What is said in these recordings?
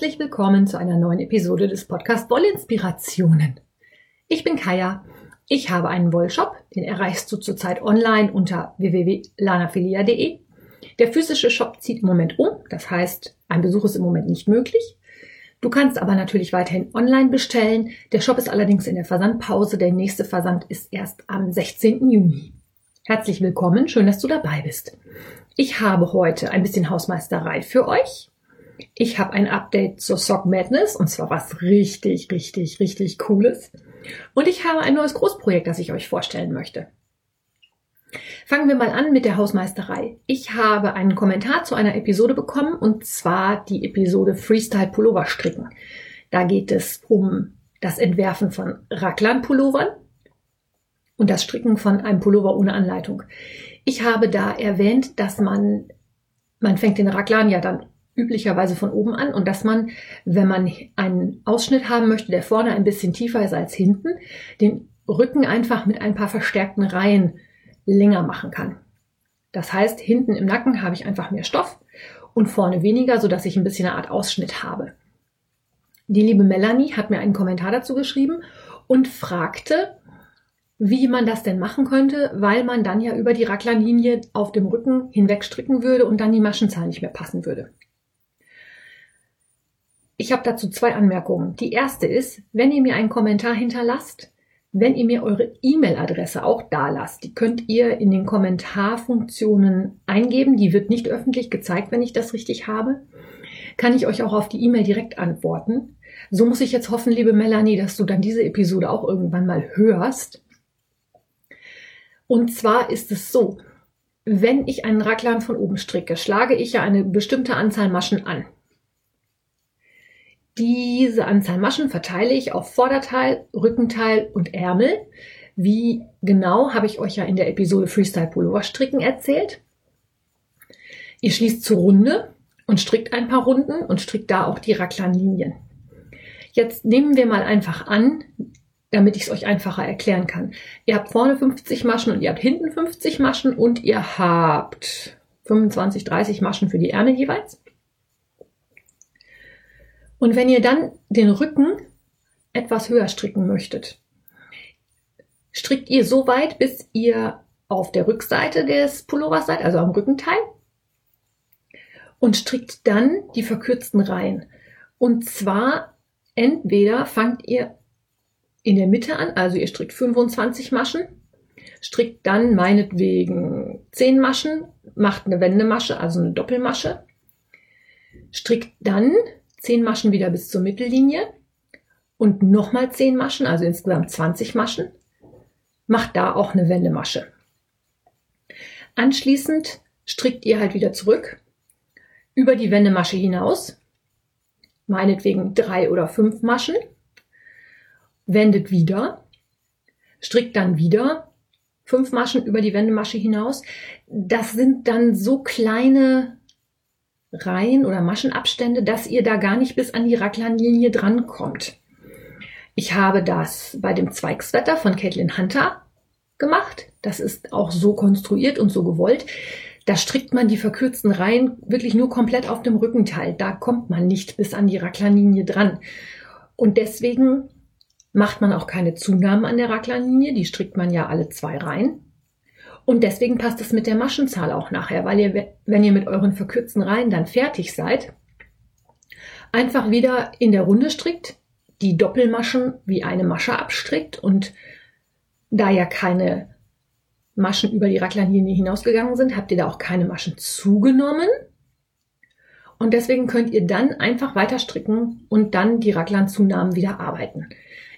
Herzlich willkommen zu einer neuen Episode des Podcast Wollinspirationen. Ich bin Kaya. Ich habe einen Wollshop, den erreichst du zurzeit online unter www.lanafilia.de. Der physische Shop zieht im Moment um, das heißt, ein Besuch ist im Moment nicht möglich. Du kannst aber natürlich weiterhin online bestellen. Der Shop ist allerdings in der Versandpause. Der nächste Versand ist erst am 16. Juni. Herzlich willkommen, schön, dass du dabei bist. Ich habe heute ein bisschen Hausmeisterei für euch. Ich habe ein Update zur Sock Madness und zwar was richtig, richtig, richtig cooles. Und ich habe ein neues Großprojekt, das ich euch vorstellen möchte. Fangen wir mal an mit der Hausmeisterei. Ich habe einen Kommentar zu einer Episode bekommen und zwar die Episode Freestyle Pullover stricken. Da geht es um das Entwerfen von Raglan Pullovern und das Stricken von einem Pullover ohne Anleitung. Ich habe da erwähnt, dass man man fängt den Raglan ja dann üblicherweise von oben an und dass man, wenn man einen Ausschnitt haben möchte, der vorne ein bisschen tiefer ist als hinten, den Rücken einfach mit ein paar verstärkten Reihen länger machen kann. Das heißt, hinten im Nacken habe ich einfach mehr Stoff und vorne weniger, so dass ich ein bisschen eine Art Ausschnitt habe. Die liebe Melanie hat mir einen Kommentar dazu geschrieben und fragte, wie man das denn machen könnte, weil man dann ja über die Raglanlinie auf dem Rücken hinweg stricken würde und dann die Maschenzahl nicht mehr passen würde. Ich habe dazu zwei Anmerkungen. Die erste ist, wenn ihr mir einen Kommentar hinterlasst, wenn ihr mir eure E-Mail-Adresse auch da lasst, die könnt ihr in den Kommentarfunktionen eingeben. Die wird nicht öffentlich gezeigt, wenn ich das richtig habe. Kann ich euch auch auf die E-Mail direkt antworten. So muss ich jetzt hoffen, liebe Melanie, dass du dann diese Episode auch irgendwann mal hörst. Und zwar ist es so, wenn ich einen Raglan von oben stricke, schlage ich ja eine bestimmte Anzahl Maschen an. Diese Anzahl Maschen verteile ich auf Vorderteil, Rückenteil und Ärmel. Wie genau habe ich euch ja in der Episode Freestyle Pullover stricken erzählt. Ihr schließt zur Runde und strickt ein paar Runden und strickt da auch die Raglanlinien. Jetzt nehmen wir mal einfach an, damit ich es euch einfacher erklären kann. Ihr habt vorne 50 Maschen und ihr habt hinten 50 Maschen und ihr habt 25, 30 Maschen für die Ärmel jeweils. Und wenn ihr dann den Rücken etwas höher stricken möchtet, strickt ihr so weit, bis ihr auf der Rückseite des Pullovers seid, also am Rückenteil, und strickt dann die verkürzten Reihen. Und zwar entweder fangt ihr in der Mitte an, also ihr strickt 25 Maschen, strickt dann meinetwegen 10 Maschen, macht eine Wendemasche, also eine Doppelmasche, strickt dann 10 Maschen wieder bis zur Mittellinie und nochmal 10 Maschen, also insgesamt 20 Maschen. Macht da auch eine Wendemasche. Anschließend strickt ihr halt wieder zurück über die Wendemasche hinaus, meinetwegen drei oder fünf Maschen, wendet wieder, strickt dann wieder fünf Maschen über die Wendemasche hinaus. Das sind dann so kleine Reihen oder Maschenabstände, dass ihr da gar nicht bis an die Raglanlinie drankommt. Ich habe das bei dem Zweigswetter von Caitlin Hunter gemacht. Das ist auch so konstruiert und so gewollt. Da strickt man die verkürzten Reihen wirklich nur komplett auf dem Rückenteil. Da kommt man nicht bis an die Raglanlinie dran. Und deswegen macht man auch keine Zunahmen an der Raglanlinie. Die strickt man ja alle zwei Reihen. Und deswegen passt es mit der Maschenzahl auch nachher, weil ihr, wenn ihr mit euren verkürzten Reihen dann fertig seid, einfach wieder in der Runde strickt, die Doppelmaschen wie eine Masche abstrickt und da ja keine Maschen über die Raglanlinie hinausgegangen sind, habt ihr da auch keine Maschen zugenommen. Und deswegen könnt ihr dann einfach weiter stricken und dann die Raglanzunahmen wieder arbeiten.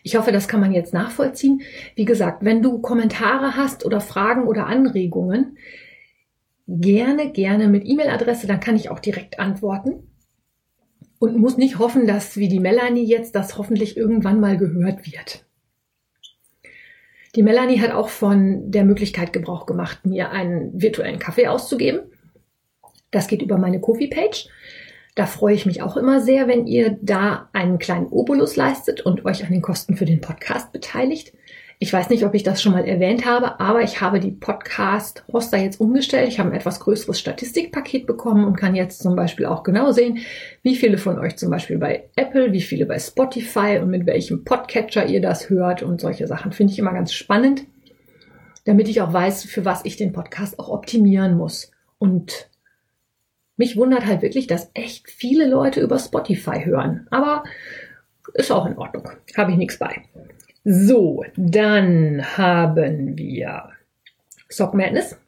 Ich hoffe, das kann man jetzt nachvollziehen. Wie gesagt, wenn du Kommentare hast oder Fragen oder Anregungen, gerne, gerne mit E-Mail-Adresse, dann kann ich auch direkt antworten. Und muss nicht hoffen, dass wie die Melanie jetzt das hoffentlich irgendwann mal gehört wird. Die Melanie hat auch von der Möglichkeit Gebrauch gemacht, mir einen virtuellen Kaffee auszugeben. Das geht über meine Kofi-Page. Da freue ich mich auch immer sehr, wenn ihr da einen kleinen Obolus leistet und euch an den Kosten für den Podcast beteiligt. Ich weiß nicht, ob ich das schon mal erwähnt habe, aber ich habe die Podcast-Roster jetzt umgestellt. Ich habe ein etwas größeres Statistikpaket bekommen und kann jetzt zum Beispiel auch genau sehen, wie viele von euch zum Beispiel bei Apple, wie viele bei Spotify und mit welchem Podcatcher ihr das hört und solche Sachen. Finde ich immer ganz spannend, damit ich auch weiß, für was ich den Podcast auch optimieren muss. Und mich wundert halt wirklich, dass echt viele Leute über Spotify hören. Aber ist auch in Ordnung. Habe ich nichts bei. So, dann haben wir Sock Madness.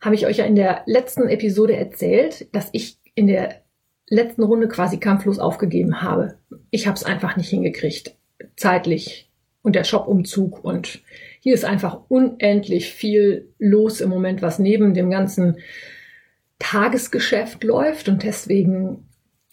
Habe ich euch ja in der letzten Episode erzählt, dass ich in der letzten Runde quasi kampflos aufgegeben habe. Ich habe es einfach nicht hingekriegt, zeitlich und der Shop-Umzug und hier ist einfach unendlich viel los im Moment, was neben dem ganzen Tagesgeschäft läuft und deswegen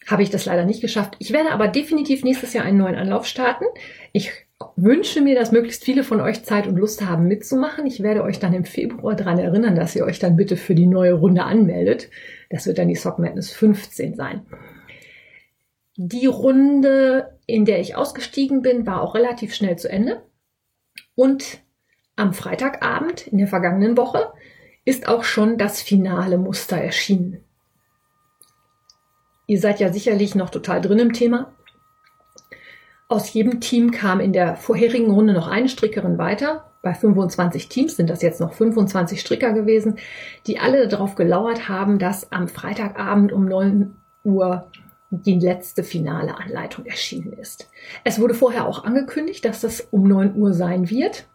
habe ich das leider nicht geschafft. Ich werde aber definitiv nächstes Jahr einen neuen Anlauf starten. Ich wünsche mir, dass möglichst viele von euch Zeit und Lust haben mitzumachen. Ich werde euch dann im Februar daran erinnern, dass ihr euch dann bitte für die neue Runde anmeldet. Das wird dann die Sock Madness 15 sein. Die Runde, in der ich ausgestiegen bin, war auch relativ schnell zu Ende. Und am Freitagabend in der vergangenen Woche ist auch schon das finale Muster erschienen. Ihr seid ja sicherlich noch total drin im Thema. Aus jedem Team kam in der vorherigen Runde noch eine Strickerin weiter. Bei 25 Teams sind das jetzt noch 25 Stricker gewesen, die alle darauf gelauert haben, dass am Freitagabend um 9 Uhr die letzte finale Anleitung erschienen ist. Es wurde vorher auch angekündigt, dass das um 9 Uhr sein wird.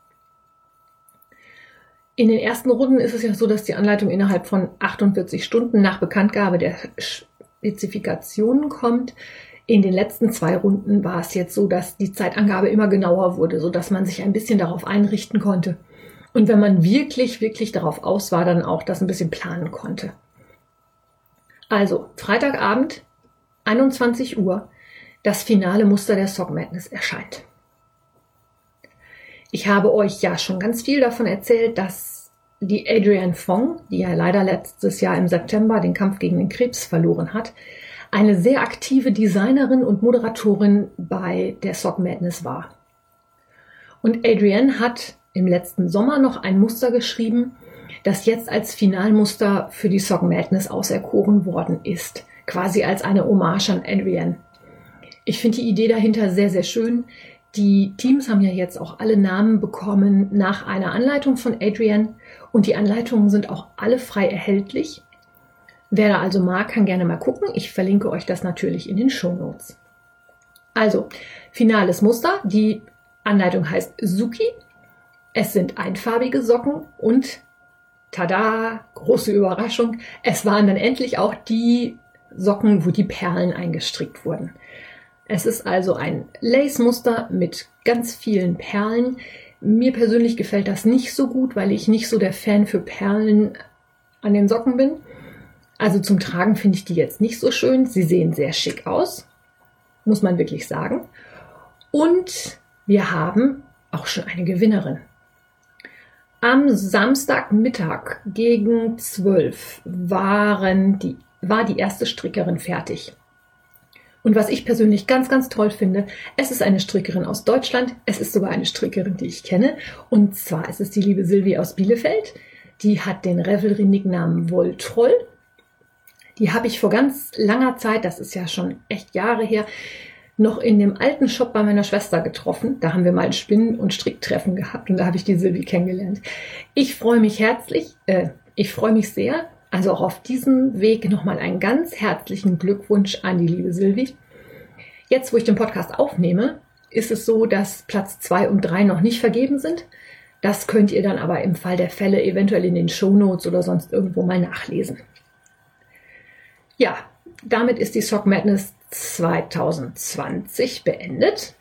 In den ersten Runden ist es ja so, dass die Anleitung innerhalb von 48 Stunden nach Bekanntgabe der Spezifikationen kommt. In den letzten zwei Runden war es jetzt so, dass die Zeitangabe immer genauer wurde, so dass man sich ein bisschen darauf einrichten konnte. Und wenn man wirklich, wirklich darauf aus war, dann auch das ein bisschen planen konnte. Also, Freitagabend, 21 Uhr, das finale Muster der Sock Madness erscheint. Ich habe euch ja schon ganz viel davon erzählt, dass die Adrienne Fong, die ja leider letztes Jahr im September den Kampf gegen den Krebs verloren hat, eine sehr aktive Designerin und Moderatorin bei der Sock Madness war. Und Adrienne hat im letzten Sommer noch ein Muster geschrieben, das jetzt als Finalmuster für die Sock Madness auserkoren worden ist. Quasi als eine Hommage an Adrienne. Ich finde die Idee dahinter sehr, sehr schön. Die Teams haben ja jetzt auch alle Namen bekommen nach einer Anleitung von Adrienne und die Anleitungen sind auch alle frei erhältlich. Wer da also mag, kann gerne mal gucken. Ich verlinke euch das natürlich in den Show Notes. Also, finales Muster. Die Anleitung heißt Suki. Es sind einfarbige Socken und tada, große Überraschung. Es waren dann endlich auch die Socken, wo die Perlen eingestrickt wurden. Es ist also ein Lace-Muster mit ganz vielen Perlen. Mir persönlich gefällt das nicht so gut, weil ich nicht so der Fan für Perlen an den Socken bin. Also zum Tragen finde ich die jetzt nicht so schön. Sie sehen sehr schick aus, muss man wirklich sagen. Und wir haben auch schon eine Gewinnerin. Am Samstagmittag gegen 12 waren die, war die erste Strickerin fertig. Und was ich persönlich ganz, ganz toll finde, es ist eine Strickerin aus Deutschland. Es ist sogar eine Strickerin, die ich kenne. Und zwar ist es die liebe Silvie aus Bielefeld. Die hat den Revelry-Nicknamen Wolltroll die habe ich vor ganz langer Zeit, das ist ja schon echt Jahre her, noch in dem alten Shop bei meiner Schwester getroffen. Da haben wir mal ein Spinnen- und Stricktreffen gehabt und da habe ich die Silvi kennengelernt. Ich freue mich herzlich, äh, ich freue mich sehr. Also auch auf diesem Weg nochmal einen ganz herzlichen Glückwunsch an die liebe Silvi. Jetzt, wo ich den Podcast aufnehme, ist es so, dass Platz zwei und drei noch nicht vergeben sind. Das könnt ihr dann aber im Fall der Fälle eventuell in den Show Notes oder sonst irgendwo mal nachlesen. Ja, damit ist die Sock Madness 2020 beendet.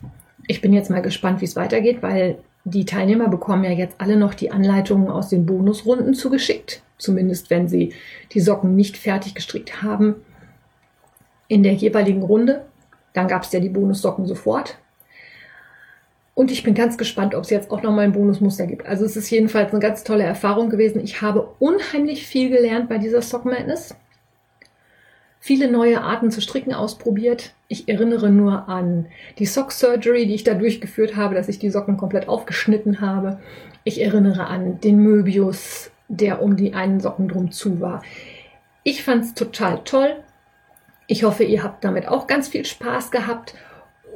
Ich bin jetzt mal gespannt, wie es weitergeht, weil die Teilnehmer bekommen ja jetzt alle noch die Anleitungen aus den Bonusrunden zugeschickt. Zumindest wenn sie die Socken nicht fertig gestrickt haben in der jeweiligen Runde. Dann gab es ja die Bonussocken sofort. Und ich bin ganz gespannt, ob es jetzt auch nochmal ein Bonusmuster gibt. Also es ist jedenfalls eine ganz tolle Erfahrung gewesen. Ich habe unheimlich viel gelernt bei dieser Sock Madness. Viele neue Arten zu stricken ausprobiert. Ich erinnere nur an die Sock Surgery, die ich da durchgeführt habe, dass ich die Socken komplett aufgeschnitten habe. Ich erinnere an den Möbius, der um die einen Socken drum zu war. Ich fand es total toll. Ich hoffe, ihr habt damit auch ganz viel Spaß gehabt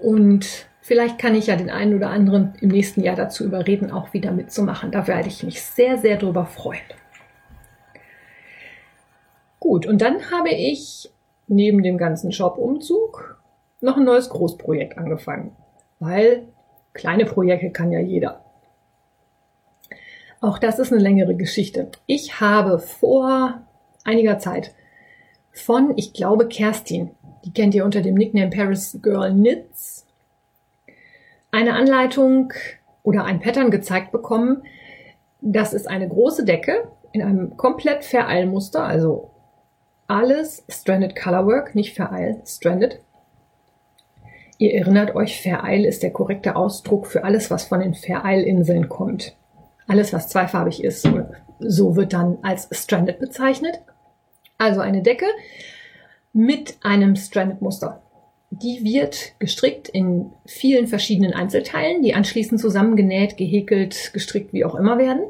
und vielleicht kann ich ja den einen oder anderen im nächsten Jahr dazu überreden, auch wieder mitzumachen. Da werde ich mich sehr, sehr drüber freuen. Gut, und dann habe ich neben dem ganzen Shop-Umzug noch ein neues Großprojekt angefangen, weil kleine Projekte kann ja jeder. Auch das ist eine längere Geschichte. Ich habe vor einiger Zeit von, ich glaube, Kerstin, die kennt ihr unter dem Nickname Paris Girl Knits, eine Anleitung oder ein Pattern gezeigt bekommen. Das ist eine große Decke in einem komplett Vereilmuster, also alles Stranded Colorwork, nicht Vereil, Stranded. Ihr erinnert euch, Vereil ist der korrekte Ausdruck für alles, was von den Vereilinseln kommt. Alles, was zweifarbig ist, so wird dann als Stranded bezeichnet. Also eine Decke mit einem Stranded-Muster. Die wird gestrickt in vielen verschiedenen Einzelteilen, die anschließend zusammengenäht, gehäkelt, gestrickt, wie auch immer werden.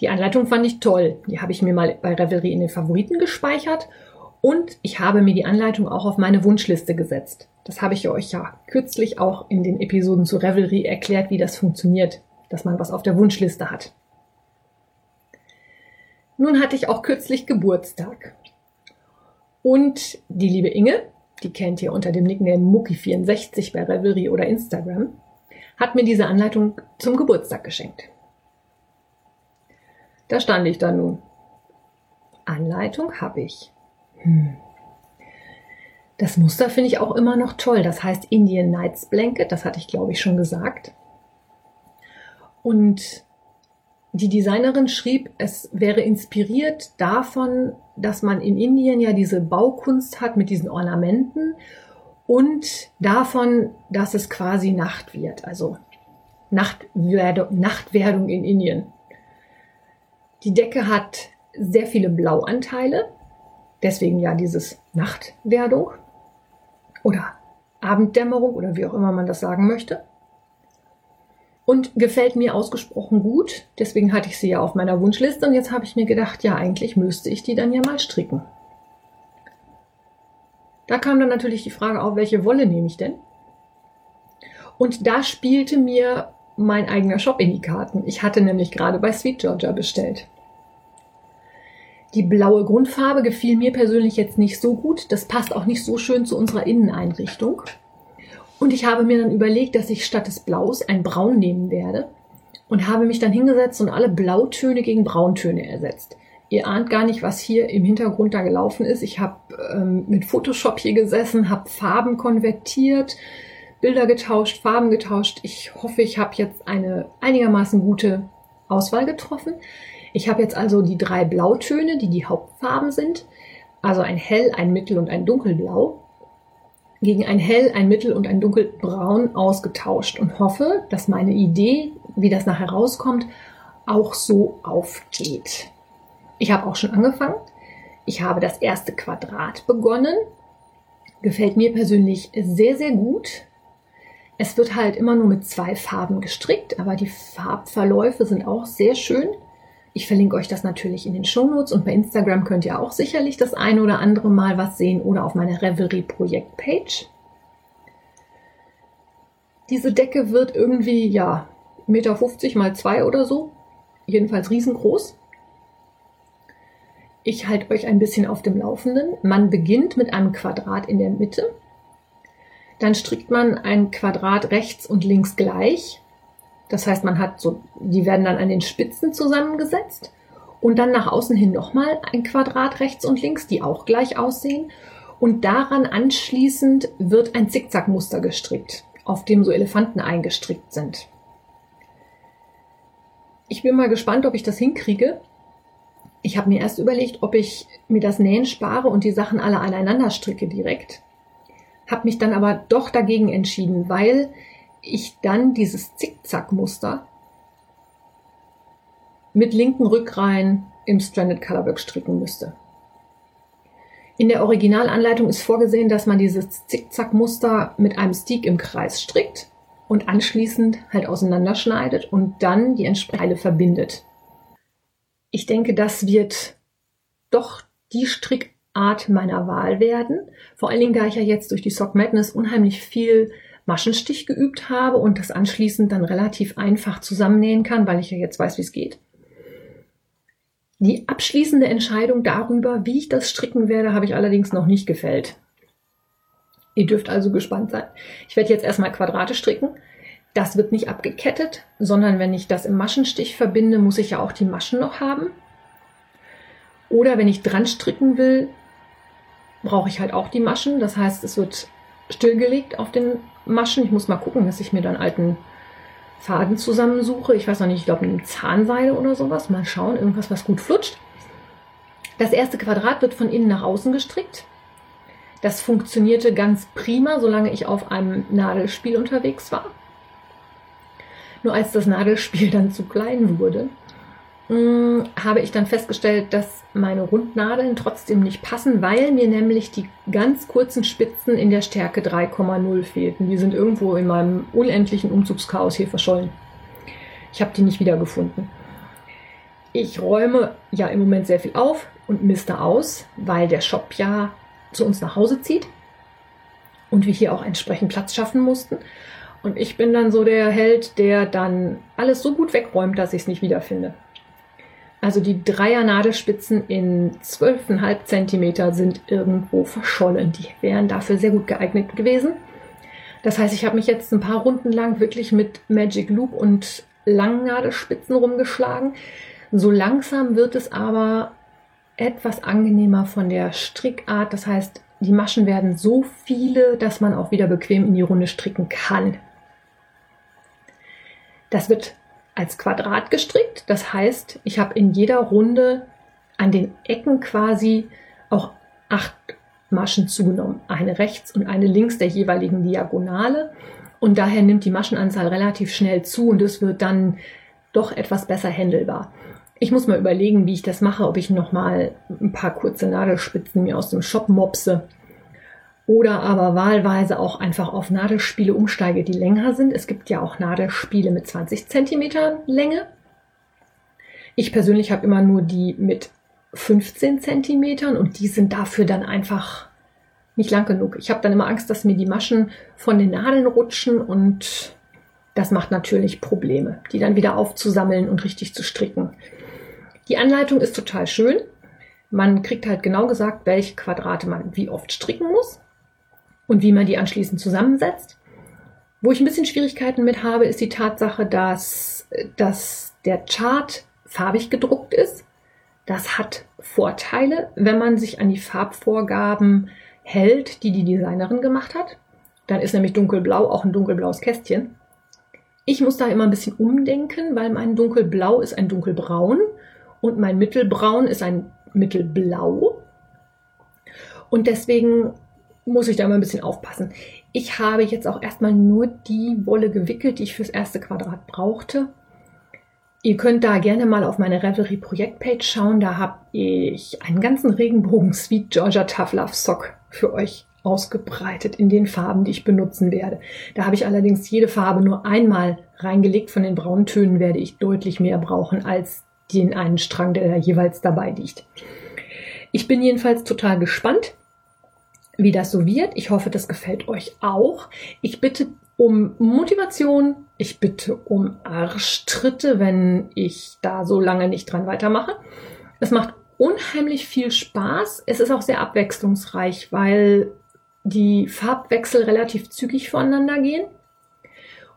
Die Anleitung fand ich toll. Die habe ich mir mal bei Revelry in den Favoriten gespeichert und ich habe mir die Anleitung auch auf meine Wunschliste gesetzt. Das habe ich euch ja kürzlich auch in den Episoden zu Revelry erklärt, wie das funktioniert, dass man was auf der Wunschliste hat. Nun hatte ich auch kürzlich Geburtstag. Und die liebe Inge, die kennt ihr unter dem Nickname Mucki64 bei Revelry oder Instagram, hat mir diese Anleitung zum Geburtstag geschenkt. Da stand ich da nun. Anleitung habe ich. Hm. Das Muster finde ich auch immer noch toll. Das heißt Indian Nights Blanket. Das hatte ich, glaube ich, schon gesagt. Und die Designerin schrieb, es wäre inspiriert davon, dass man in Indien ja diese Baukunst hat mit diesen Ornamenten und davon, dass es quasi Nacht wird, also Nachtwerdung, Nachtwerdung in Indien. Die Decke hat sehr viele Blauanteile, deswegen ja dieses Nachtwerdung oder Abenddämmerung oder wie auch immer man das sagen möchte und gefällt mir ausgesprochen gut. Deswegen hatte ich sie ja auf meiner Wunschliste und jetzt habe ich mir gedacht, ja, eigentlich müsste ich die dann ja mal stricken. Da kam dann natürlich die Frage auf, welche Wolle nehme ich denn? Und da spielte mir mein eigener Shop in die Karten. Ich hatte nämlich gerade bei Sweet Georgia bestellt. Die blaue Grundfarbe gefiel mir persönlich jetzt nicht so gut. Das passt auch nicht so schön zu unserer Inneneinrichtung. Und ich habe mir dann überlegt, dass ich statt des Blaus ein Braun nehmen werde und habe mich dann hingesetzt und alle Blautöne gegen Brauntöne ersetzt. Ihr ahnt gar nicht, was hier im Hintergrund da gelaufen ist. Ich habe ähm, mit Photoshop hier gesessen, habe Farben konvertiert, Bilder getauscht, Farben getauscht. Ich hoffe, ich habe jetzt eine einigermaßen gute Auswahl getroffen. Ich habe jetzt also die drei Blautöne, die die Hauptfarben sind. Also ein Hell, ein Mittel und ein Dunkelblau gegen ein Hell, ein Mittel und ein Dunkelbraun ausgetauscht und hoffe, dass meine Idee, wie das nachher rauskommt, auch so aufgeht. Ich habe auch schon angefangen. Ich habe das erste Quadrat begonnen. Gefällt mir persönlich sehr, sehr gut. Es wird halt immer nur mit zwei Farben gestrickt, aber die Farbverläufe sind auch sehr schön. Ich verlinke euch das natürlich in den Shownotes und bei Instagram könnt ihr auch sicherlich das eine oder andere Mal was sehen oder auf meiner Revelry Projekt Page. Diese Decke wird irgendwie, ja, 1,50 Meter mal 2 oder so. Jedenfalls riesengroß. Ich halte euch ein bisschen auf dem Laufenden. Man beginnt mit einem Quadrat in der Mitte. Dann strickt man ein Quadrat rechts und links gleich das heißt, man hat so, die werden dann an den Spitzen zusammengesetzt und dann nach außen hin nochmal ein Quadrat rechts und links, die auch gleich aussehen. Und daran anschließend wird ein Zickzackmuster gestrickt, auf dem so Elefanten eingestrickt sind. Ich bin mal gespannt, ob ich das hinkriege. Ich habe mir erst überlegt, ob ich mir das Nähen spare und die Sachen alle aneinander stricke direkt. Habe mich dann aber doch dagegen entschieden, weil ich dann dieses Zickzack-Muster mit linken Rückreihen im Stranded Colorwork stricken müsste. In der Originalanleitung ist vorgesehen, dass man dieses Zickzackmuster mit einem Stick im Kreis strickt und anschließend halt auseinanderschneidet und dann die entsprechende verbindet. Ich denke, das wird doch die Strickart meiner Wahl werden. Vor allen Dingen, da ich ja jetzt durch die Sock Madness unheimlich viel Maschenstich geübt habe und das anschließend dann relativ einfach zusammennähen kann, weil ich ja jetzt weiß, wie es geht. Die abschließende Entscheidung darüber, wie ich das stricken werde, habe ich allerdings noch nicht gefällt. Ihr dürft also gespannt sein. Ich werde jetzt erstmal Quadrate stricken. Das wird nicht abgekettet, sondern wenn ich das im Maschenstich verbinde, muss ich ja auch die Maschen noch haben. Oder wenn ich dran stricken will, brauche ich halt auch die Maschen. Das heißt, es wird stillgelegt auf den Maschen. Ich muss mal gucken, dass ich mir dann alten Faden zusammensuche. Ich weiß noch nicht, ich glaube eine Zahnseide oder sowas. Mal schauen, irgendwas, was gut flutscht. Das erste Quadrat wird von innen nach außen gestrickt. Das funktionierte ganz prima, solange ich auf einem Nadelspiel unterwegs war. Nur als das Nadelspiel dann zu klein wurde, hm, habe ich dann festgestellt, dass meine Rundnadeln trotzdem nicht passen, weil mir nämlich die ganz kurzen Spitzen in der Stärke 3,0 fehlten. Die sind irgendwo in meinem unendlichen Umzugschaos hier verschollen. Ich habe die nicht wiedergefunden. Ich räume ja im Moment sehr viel auf und miste aus, weil der Shop ja zu uns nach Hause zieht und wir hier auch entsprechend Platz schaffen mussten. Und ich bin dann so der Held, der dann alles so gut wegräumt, dass ich es nicht wiederfinde. Also die Dreier-Nadelspitzen in 12,5 cm sind irgendwo verschollen. Die wären dafür sehr gut geeignet gewesen. Das heißt, ich habe mich jetzt ein paar Runden lang wirklich mit Magic Loop und langen Nadelspitzen rumgeschlagen. So langsam wird es aber etwas angenehmer von der Strickart. Das heißt, die Maschen werden so viele, dass man auch wieder bequem in die Runde stricken kann. Das wird als Quadrat gestrickt. Das heißt, ich habe in jeder Runde an den Ecken quasi auch acht Maschen zugenommen. Eine rechts und eine links der jeweiligen Diagonale. Und daher nimmt die Maschenanzahl relativ schnell zu und es wird dann doch etwas besser händelbar. Ich muss mal überlegen, wie ich das mache, ob ich nochmal ein paar kurze Nadelspitzen mir aus dem Shop mopse oder aber wahlweise auch einfach auf Nadelspiele umsteige, die länger sind. Es gibt ja auch Nadelspiele mit 20 cm Länge. Ich persönlich habe immer nur die mit 15 cm und die sind dafür dann einfach nicht lang genug. Ich habe dann immer Angst, dass mir die Maschen von den Nadeln rutschen und das macht natürlich Probleme, die dann wieder aufzusammeln und richtig zu stricken. Die Anleitung ist total schön. Man kriegt halt genau gesagt, welche Quadrate man wie oft stricken muss und wie man die anschließend zusammensetzt. Wo ich ein bisschen Schwierigkeiten mit habe, ist die Tatsache, dass, dass der Chart farbig gedruckt ist. Das hat Vorteile, wenn man sich an die Farbvorgaben hält, die die Designerin gemacht hat. Dann ist nämlich dunkelblau auch ein dunkelblaues Kästchen. Ich muss da immer ein bisschen umdenken, weil mein dunkelblau ist ein dunkelbraun und mein mittelbraun ist ein mittelblau. Und deswegen muss ich da mal ein bisschen aufpassen. Ich habe jetzt auch erstmal nur die Wolle gewickelt, die ich fürs erste Quadrat brauchte. Ihr könnt da gerne mal auf meine Revelry Projektpage schauen. Da habe ich einen ganzen Regenbogen Sweet Georgia Tough Love Sock für euch ausgebreitet in den Farben, die ich benutzen werde. Da habe ich allerdings jede Farbe nur einmal reingelegt. Von den Brauntönen werde ich deutlich mehr brauchen als den einen Strang, der da jeweils dabei liegt. Ich bin jedenfalls total gespannt wie das so wird. Ich hoffe, das gefällt euch auch. Ich bitte um Motivation. Ich bitte um Arschtritte, wenn ich da so lange nicht dran weitermache. Es macht unheimlich viel Spaß. Es ist auch sehr abwechslungsreich, weil die Farbwechsel relativ zügig voneinander gehen.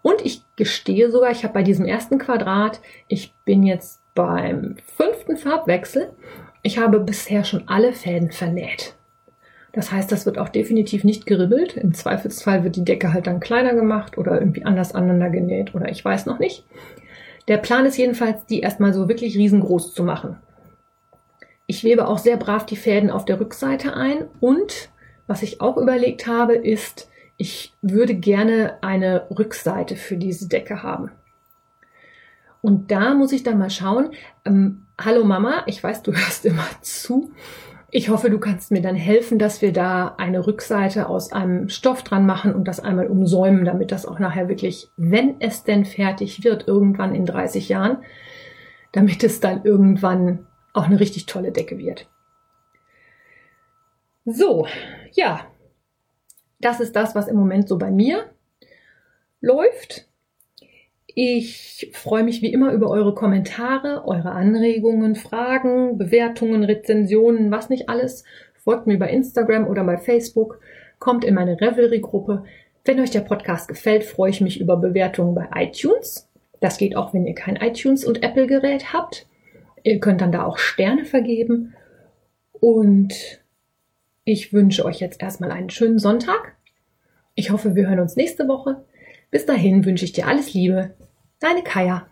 Und ich gestehe sogar, ich habe bei diesem ersten Quadrat, ich bin jetzt beim fünften Farbwechsel. Ich habe bisher schon alle Fäden vernäht. Das heißt, das wird auch definitiv nicht geribbelt. Im Zweifelsfall wird die Decke halt dann kleiner gemacht oder irgendwie anders aneinander genäht oder ich weiß noch nicht. Der Plan ist jedenfalls, die erstmal so wirklich riesengroß zu machen. Ich webe auch sehr brav die Fäden auf der Rückseite ein und was ich auch überlegt habe, ist, ich würde gerne eine Rückseite für diese Decke haben. Und da muss ich dann mal schauen. Ähm, Hallo Mama, ich weiß, du hörst immer zu. Ich hoffe, du kannst mir dann helfen, dass wir da eine Rückseite aus einem Stoff dran machen und das einmal umsäumen, damit das auch nachher wirklich, wenn es denn fertig wird, irgendwann in 30 Jahren, damit es dann irgendwann auch eine richtig tolle Decke wird. So, ja, das ist das, was im Moment so bei mir läuft. Ich freue mich wie immer über eure Kommentare, eure Anregungen, Fragen, Bewertungen, Rezensionen, was nicht alles. Folgt mir bei Instagram oder bei Facebook, kommt in meine Revelry-Gruppe. Wenn euch der Podcast gefällt, freue ich mich über Bewertungen bei iTunes. Das geht auch, wenn ihr kein iTunes und Apple-Gerät habt. Ihr könnt dann da auch Sterne vergeben. Und ich wünsche euch jetzt erstmal einen schönen Sonntag. Ich hoffe, wir hören uns nächste Woche. Bis dahin wünsche ich dir alles Liebe. Deine Kaya.